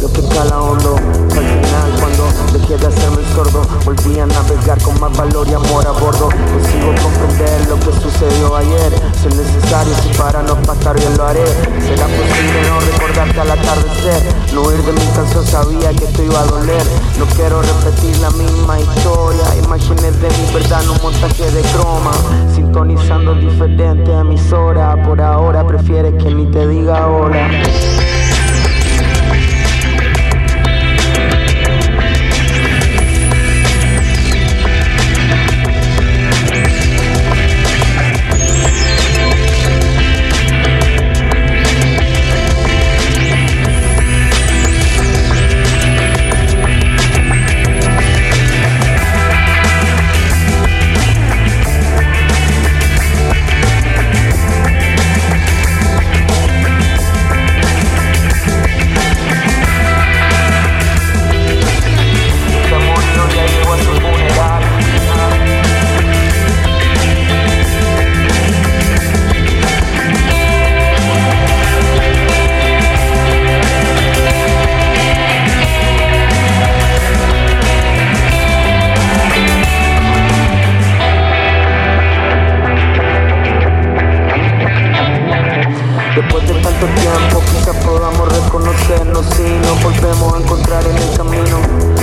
lo que cala hondo. Al final, cuando dejé de hacerme el sordo, volví a navegar con más valor y amor a bordo. Consigo comprender lo que sucedió ayer. Si es necesario, si para no pasar bien lo haré. Será posible no recordarte al atardecer. No huir de mi canción, sabía que esto iba a doler. No quiero repetir la misma historia. Imágenes de mi verdad, no un montaje de croma. Prefieres que ni te diga hola. Después de tanto tiempo quizás podamos reconocernos si nos volvemos a encontrar en el camino.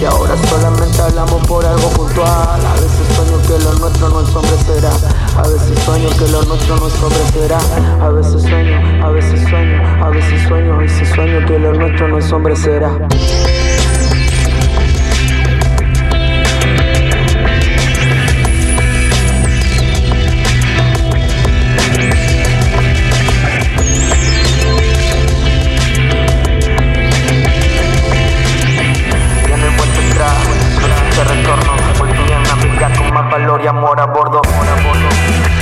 Y ahora solamente hablamos por algo puntual. A veces sueño que lo nuestro no es hombre será. A veces sueño que lo nuestro no es hombre será. A veces sueño, a veces sueño, a veces sueño, a veces sueño que lo nuestro no es hombre será. valor y amor a bordo. Amor a bordo.